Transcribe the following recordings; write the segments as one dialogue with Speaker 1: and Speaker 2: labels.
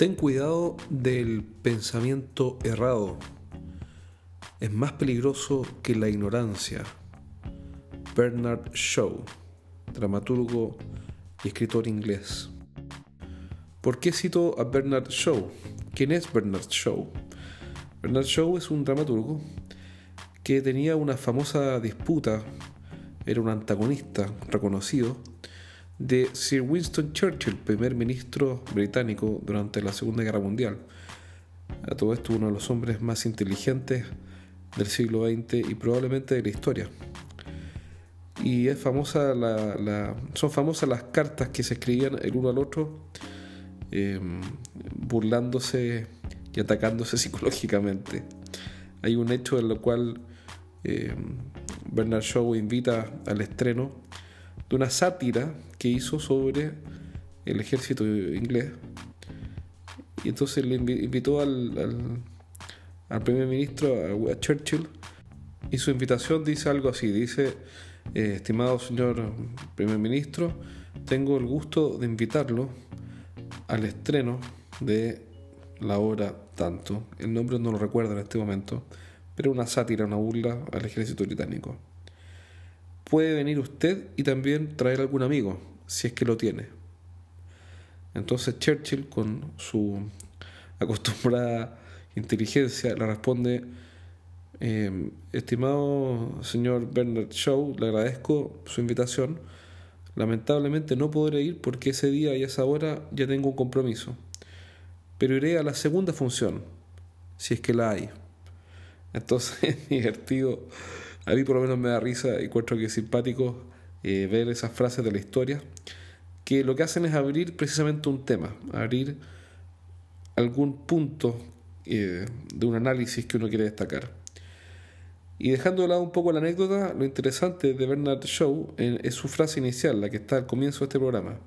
Speaker 1: Ten cuidado del pensamiento errado. Es más peligroso que la ignorancia. Bernard Shaw, dramaturgo y escritor inglés. ¿Por qué cito a Bernard Shaw? ¿Quién es Bernard Shaw? Bernard Shaw es un dramaturgo que tenía una famosa disputa, era un antagonista reconocido de Sir Winston Churchill, primer ministro británico durante la Segunda Guerra Mundial. A todo esto, uno de los hombres más inteligentes del siglo XX y probablemente de la historia. Y es famosa la, son famosas las cartas que se escribían el uno al otro, em, burlándose y atacándose psicológicamente. Hay un hecho en el cual em, Bernard Shaw invita al estreno de una sátira que hizo sobre el ejército inglés. Y entonces le invitó al, al, primer ministro, a, Churchill, y su invitación dice algo así, dice, eh, estimado señor primer ministro, tengo el gusto de invitarlo al estreno de la obra tanto. El nombre no lo recuerdo en este momento, pero una sátira, una burla al ejército británico puede venir usted y también traer algún amigo, si es que lo tiene. Entonces Churchill, con su acostumbrada inteligencia, le responde, em, estimado señor Bernard Shaw, le agradezco su invitación. Lamentablemente no podré ir porque ese día y esa hora ya tengo un compromiso. Pero iré a la segunda función, si es que la hay. Entonces es divertido a mí por lo menos me da risa y encuentro que es simpático eh, ver esas frases de la historia, que lo que hacen es abrir precisamente un tema, abrir algún punto eh, de un análisis que uno quiere destacar. Y dejando de lado un poco la anécdota, lo interesante de Bernard Shaw es su frase inicial, la que está al comienzo de este programa,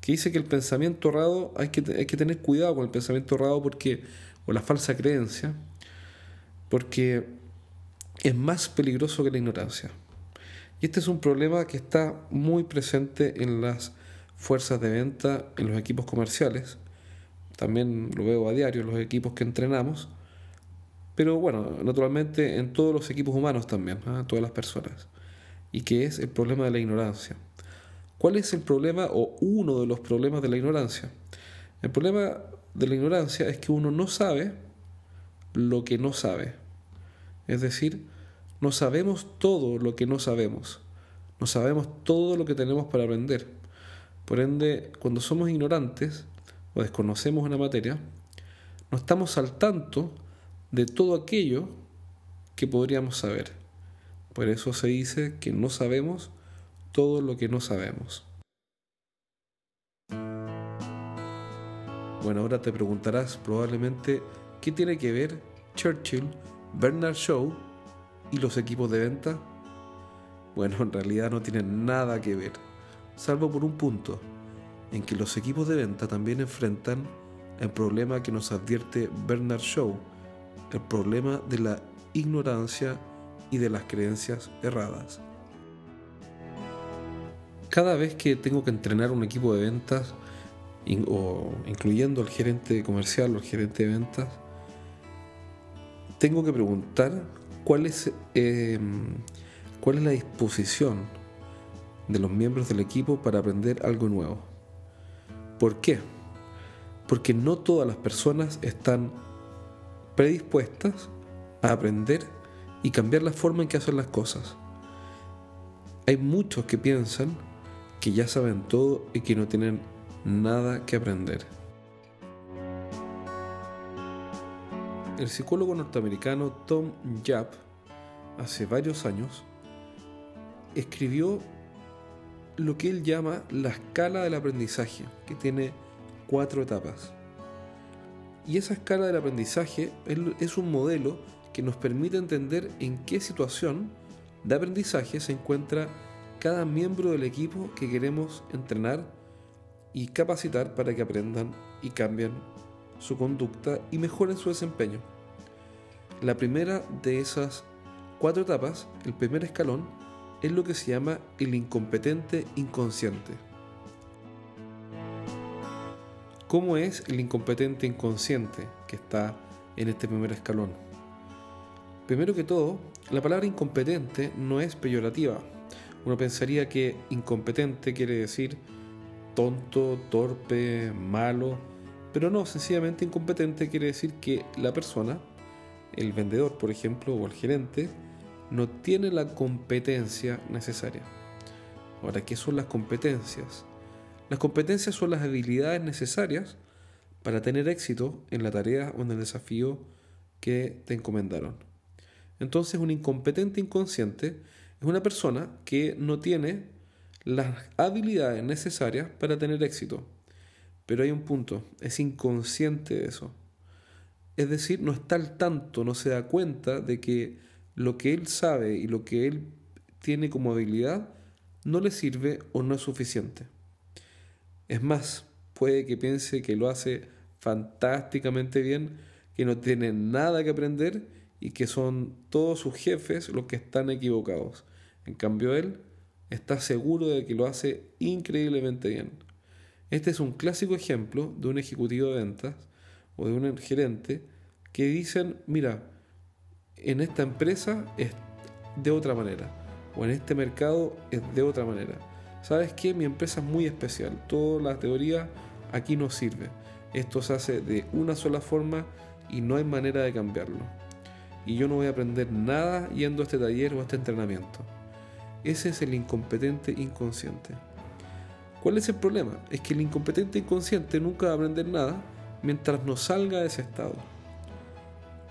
Speaker 1: que dice que el pensamiento errado, hay que, hay que tener cuidado con el pensamiento errado porque, o la falsa creencia, porque es más peligroso que la ignorancia. Y este es un problema que está muy presente en las fuerzas de venta, en los equipos comerciales. También lo veo a diario en los equipos que entrenamos. Pero bueno, naturalmente en todos los equipos humanos también, ¿ah? todas las personas. Y que es el problema de la ignorancia. ¿Cuál es el problema o uno de los problemas de la ignorancia? El problema de la ignorancia es que uno no sabe lo que no sabe. Es decir, no sabemos todo lo que no sabemos. No sabemos todo lo que tenemos para aprender. Por ende, cuando somos ignorantes o desconocemos una materia, no estamos al tanto de todo aquello que podríamos saber. Por eso se dice que no sabemos todo lo que no sabemos. Bueno, ahora te preguntarás probablemente qué tiene que ver Churchill, Bernard Shaw ¿Y los equipos de venta? Bueno, en realidad no tienen nada que ver, salvo por un punto, en que los equipos de venta también enfrentan el problema que nos advierte Bernard Shaw, el problema de la ignorancia y de las creencias erradas. Cada vez que tengo que entrenar un equipo de ventas, o incluyendo al gerente comercial o al gerente de ventas, tengo que preguntar cuál es, em, cuál es la disposición de los miembros del equipo para aprender algo nuevo. ¿Por qué? Porque no todas las personas están predispuestas a aprender y cambiar la forma en que hacen las cosas. Hay muchos que piensan que ya saben todo y que no tienen nada que aprender. El psicólogo norteamericano Tom Japp, hace varios años, escribió lo que él llama la escala del aprendizaje, que tiene cuatro etapas. Y esa escala del aprendizaje es un modelo que nos permite entender en qué situación de aprendizaje se encuentra cada miembro del equipo que queremos entrenar y capacitar para que aprendan y cambien su conducta y mejoren su desempeño. La primera de esas cuatro etapas, el primer escalón, es lo que se llama el incompetente inconsciente. ¿Cómo es el incompetente inconsciente que está en este primer escalón? Primero que todo, la palabra incompetente no es peyorativa. Uno pensaría que incompetente quiere decir tonto, torpe, malo, pero no, sencillamente incompetente quiere decir que la persona, el vendedor por ejemplo, o el gerente, no tiene la competencia necesaria. Ahora, ¿qué son las competencias? Las competencias son las habilidades necesarias para tener éxito en la tarea o en el desafío que te encomendaron. Entonces un incompetente inconsciente es una persona que no tiene las habilidades necesarias para tener éxito. Pero hay un punto, es inconsciente de eso. Es decir, no está al tanto, no se da cuenta de que lo que él sabe y lo que él tiene como habilidad no le sirve o no es suficiente. Es más, puede que piense que lo hace fantásticamente bien, que no tiene nada que aprender y que son todos sus jefes los que están equivocados. En cambio, él está seguro de que lo hace increíblemente bien. Este es un clásico ejemplo de un ejecutivo de ventas o de un gerente que dicen, mira, en esta empresa es de otra manera, o en este mercado es de otra manera. ¿Sabes qué? Mi empresa es muy especial. Toda la teoría aquí no sirve. Esto se hace de una sola forma y no hay manera de cambiarlo. Y yo no voy a aprender nada yendo a este taller o a este entrenamiento. Ese es el incompetente inconsciente. ¿Cuál es el problema? Es que el incompetente inconsciente nunca va a aprender nada mientras no salga de ese estado.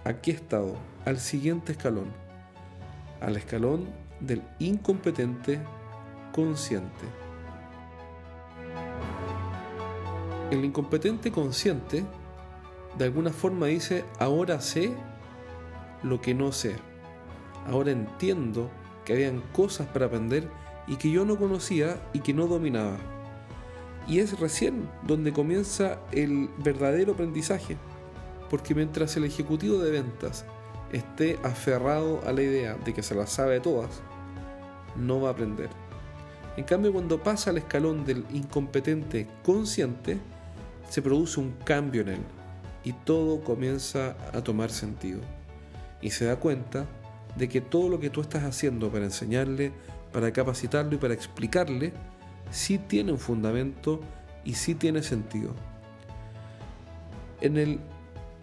Speaker 1: ¿A qué estado? Al siguiente escalón. Al escalón del incompetente consciente. El incompetente consciente de alguna forma dice, ahora sé lo que no sé. Ahora entiendo que habían cosas para aprender y que yo no conocía y que no dominaba. Y es recién donde comienza el verdadero aprendizaje, porque mientras el ejecutivo de ventas esté aferrado a la idea de que se las sabe todas, no va a aprender. En cambio, cuando pasa al escalón del incompetente consciente, se produce un cambio en él y todo comienza a tomar sentido. Y se da cuenta de que todo lo que tú estás haciendo para enseñarle, para capacitarlo y para explicarle, sí tiene un fundamento y sí tiene sentido. En el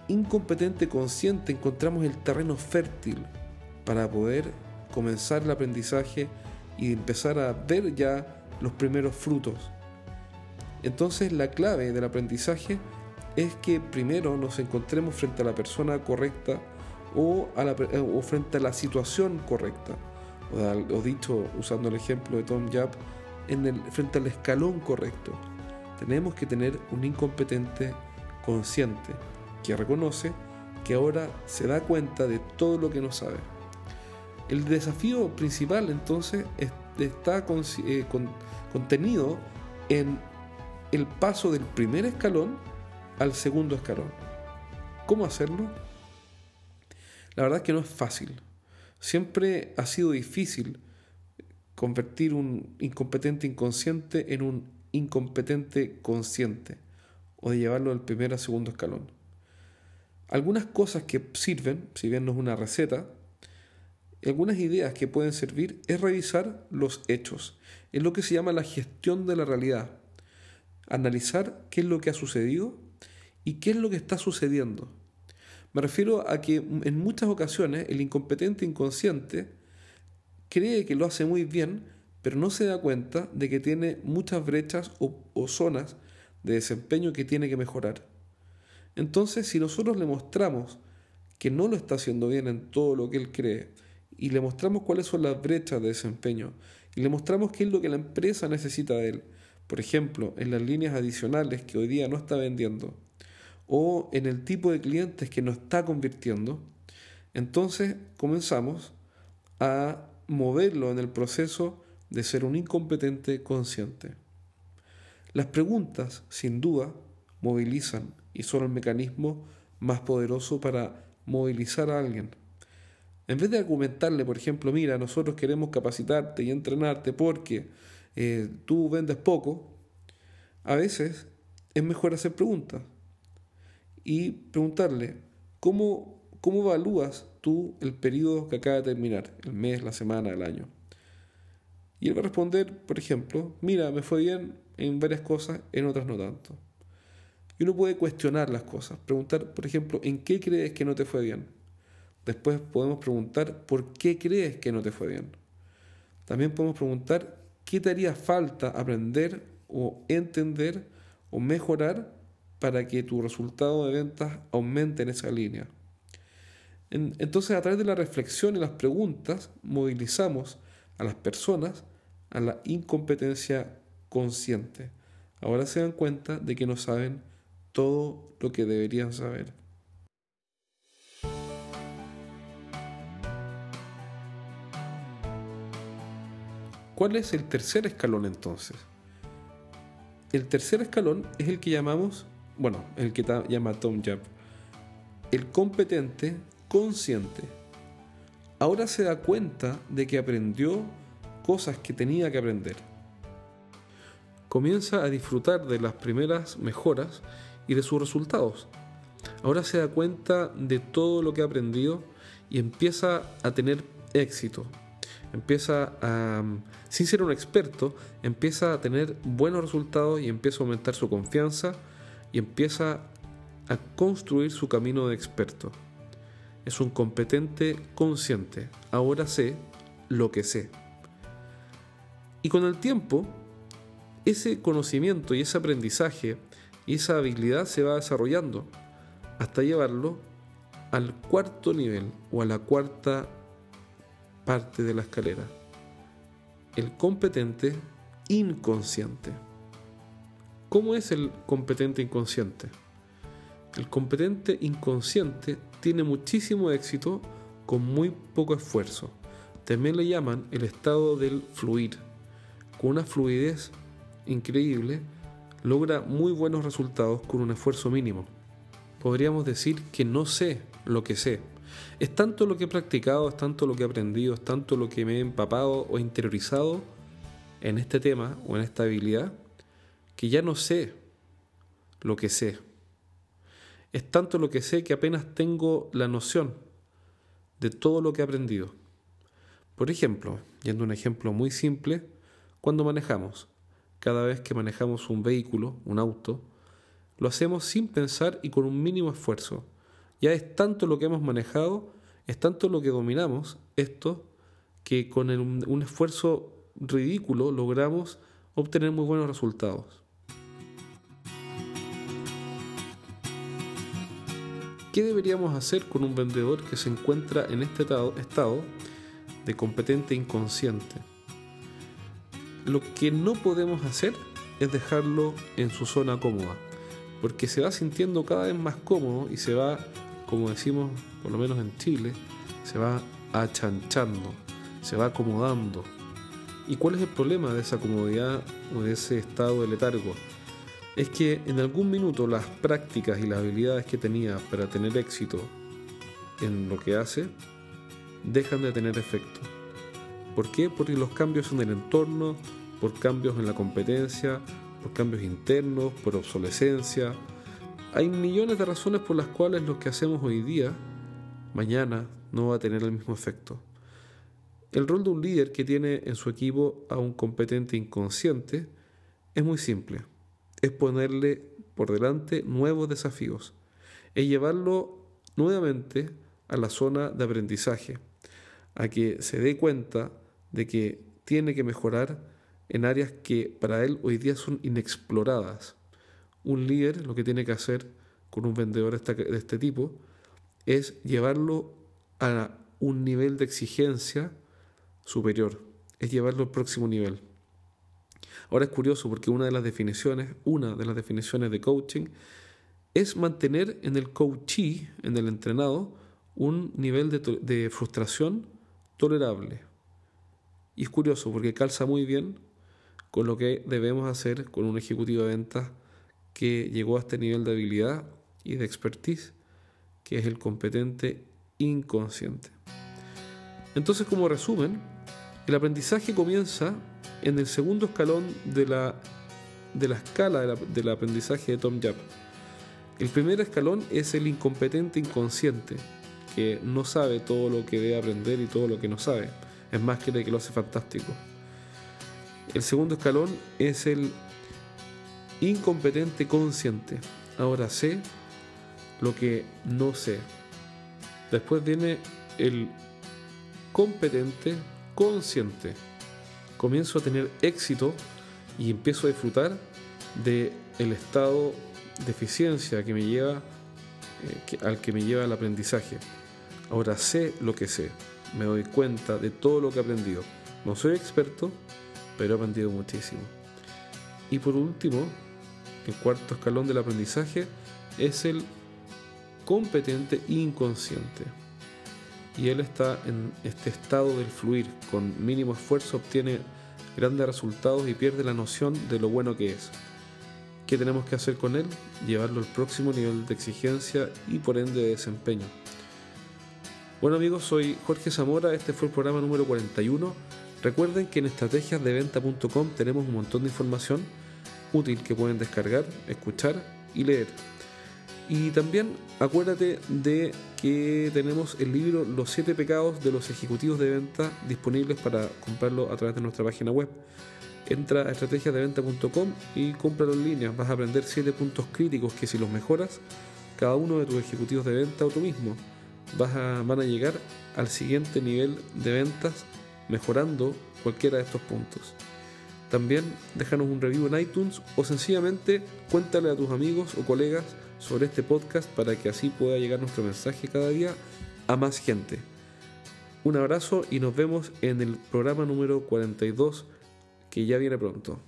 Speaker 1: incompetente consciente encontramos el terreno fértil para poder comenzar el aprendizaje y empezar a ver ya los primeros frutos. Entonces la clave del aprendizaje es que primero nos encontremos frente a la persona correcta o, o frente a la situación correcta. O, dicho, usando el ejemplo de Tom Japp, en el, frente al escalón correcto. Tenemos que tener un incompetente consciente que reconoce que ahora se da cuenta de todo lo que no sabe. El desafío principal entonces está eh, contenido en el paso del primer escalón al segundo escalón. ¿Cómo hacerlo? La verdad es que no es fácil. Siempre ha sido difícil convertir un incompetente inconsciente en un incompetente consciente o de llevarlo del primer al segundo escalón. Algunas cosas que sirven, si bien no es una receta, algunas ideas que pueden servir es revisar los hechos. Es lo que se llama la gestión de la realidad. Analizar qué es lo que ha sucedido y qué es lo que está sucediendo. Me refiero a que en muchas ocasiones el incompetente inconsciente cree que lo hace muy bien, pero no se da cuenta de que tiene muchas brechas o, zonas de desempeño que tiene que mejorar. Entonces, si nosotros le mostramos que no lo está haciendo bien en todo lo que él cree, y le mostramos cuáles son las brechas de desempeño, y le mostramos qué es lo que la empresa necesita de él, por ejemplo, en las líneas adicionales que hoy día no está vendiendo, o en el tipo de clientes que no está convirtiendo, entonces comenzamos a moverlo en el proceso de ser un incompetente consciente. Las preguntas, sin duda, movilizan y son el mecanismo más poderoso para movilizar a alguien. En vez de argumentarle, por ejemplo, mira, nosotros queremos capacitarte y entrenarte porque eh, tú vendes poco, a veces es mejor hacer preguntas y preguntarle, ¿cómo, cómo evalúas tú el periodo que acaba de terminar, el mes, la semana, el año? Y él va a responder, por ejemplo, mira, me fue bien en varias cosas, en otras no tanto. Y uno puede cuestionar las cosas, preguntar, por ejemplo, ¿en qué crees que no te fue bien? Después podemos preguntar, ¿por qué crees que no te fue bien? También podemos preguntar, ¿qué te haría falta aprender o entender o mejorar para que tu resultado de ventas aumente en esa línea? Entonces, a través de la reflexión y las preguntas, movilizamos a las personas a la incompetencia consciente. Ahora se dan cuenta de que no saben todo lo que deberían saber. ¿Cuál es el tercer escalón entonces? El tercer escalón es el que llamamos, bueno, el que llama Tom Jab, el competente consciente. Ahora se da cuenta de que aprendió cosas que tenía que aprender. Comienza a disfrutar de las primeras mejoras y de sus resultados. Ahora se da cuenta de todo lo que ha aprendido y empieza a tener éxito. Empieza a, sin ser un experto, empieza a tener buenos resultados y empieza a aumentar su confianza y empieza a construir su camino de experto. Es un competente consciente. Ahora sé lo que sé. Y con el tiempo, ese conocimiento y ese aprendizaje y esa habilidad se va desarrollando hasta llevarlo al cuarto nivel o a la cuarta parte de la escalera. El competente inconsciente. ¿Cómo es el competente inconsciente? El competente inconsciente tiene muchísimo éxito con muy poco esfuerzo. También le llaman el estado del fluir. Con una fluidez increíble, logra muy buenos resultados con un esfuerzo mínimo. Podríamos decir que no sé lo que sé. Es tanto lo que he practicado, es tanto lo que he aprendido, es tanto lo que me he empapado o interiorizado en este tema o en esta habilidad, que ya no sé lo que sé. Es tanto lo que sé que apenas tengo la noción de todo lo que he aprendido. Por ejemplo, yendo a un ejemplo muy simple, cuando manejamos cada vez que manejamos un vehículo, un auto, lo hacemos sin pensar y con un mínimo esfuerzo. Ya es tanto lo que hemos manejado, es tanto lo que dominamos esto, que con un esfuerzo ridículo logramos obtener muy buenos resultados. ¿Qué deberíamos hacer con un vendedor que se encuentra en este estado de competente inconsciente? lo que no podemos hacer es dejarlo en su zona cómoda, porque se va sintiendo cada vez más cómodo y se va, como decimos por lo menos en Chile, se va achanchando, se va acomodando. ¿Y cuál es el problema de esa comodidad o de ese estado de letargo? Es que en algún minuto las prácticas y las habilidades que tenía para tener éxito en lo que hace dejan de tener efecto. ¿Por qué? Porque los cambios en el entorno, por cambios en la competencia, por cambios internos, por obsolescencia. Hay millones de razones por las cuales lo que hacemos hoy día, mañana, no va a tener el mismo efecto. El rol de un líder que tiene en su equipo a un competente inconsciente es muy simple. Es ponerle por delante nuevos desafíos. Es llevarlo nuevamente a la zona de aprendizaje, a que se dé cuenta de que tiene que mejorar en áreas que para él hoy día son inexploradas. Un líder lo que tiene que hacer con un vendedor de este tipo es llevarlo a un nivel de exigencia superior, es llevarlo al próximo nivel. Ahora es curioso porque una de las definiciones, una de las definiciones de coaching es mantener en el coachee, en el entrenado, un nivel de, de frustración tolerable. Y es curioso porque calza muy bien con lo que debemos hacer con un ejecutivo de ventas que llegó a este nivel de habilidad y de expertise, que es el competente inconsciente. Entonces, como resumen, el aprendizaje comienza en el segundo escalón de la, de la escala del aprendizaje de Tom Yap. El primer escalón es el incompetente inconsciente, que no sabe todo lo que debe aprender y todo lo que no sabe. Es más, que que lo hace fantástico. El segundo escalón es el incompetente consciente. Ahora sé lo que no sé. Después viene el competente consciente. Comienzo a tener éxito y empiezo a disfrutar de el estado de eficiencia que me lleva eh, al que me lleva el aprendizaje. Ahora sé lo que sé, me doy cuenta de todo lo que he aprendido. No soy experto, pero he aprendido muchísimo. Y por último, el cuarto escalón del aprendizaje es el competente inconsciente. Y él está en este estado del fluir, con mínimo esfuerzo obtiene grandes resultados y pierde la noción de lo bueno que es. ¿Qué tenemos que hacer con él? Llevarlo al próximo nivel de exigencia y por ende de desempeño. Bueno amigos, soy Jorge Zamora, este fue el programa número 41 Recuerden que en estrategiasdeventa.com tenemos un montón de información útil que pueden descargar, escuchar y leer. Y también acuérdate de que tenemos el libro Los siete pecados de los ejecutivos de venta disponibles para comprarlo a través de nuestra página web. Entra a estrategiasdeventa.com y cómpralo en línea. Vas a aprender siete puntos críticos que si los mejoras, cada uno de tus ejecutivos de venta o tú mismo vas a, van a llegar al siguiente nivel de ventas mejorando cualquiera de estos puntos. También déjanos un review en iTunes o sencillamente cuéntale a tus amigos o colegas sobre este podcast para que así pueda llegar nuestro mensaje cada día a más gente. Un abrazo y nos vemos en el programa número 42 que ya viene pronto.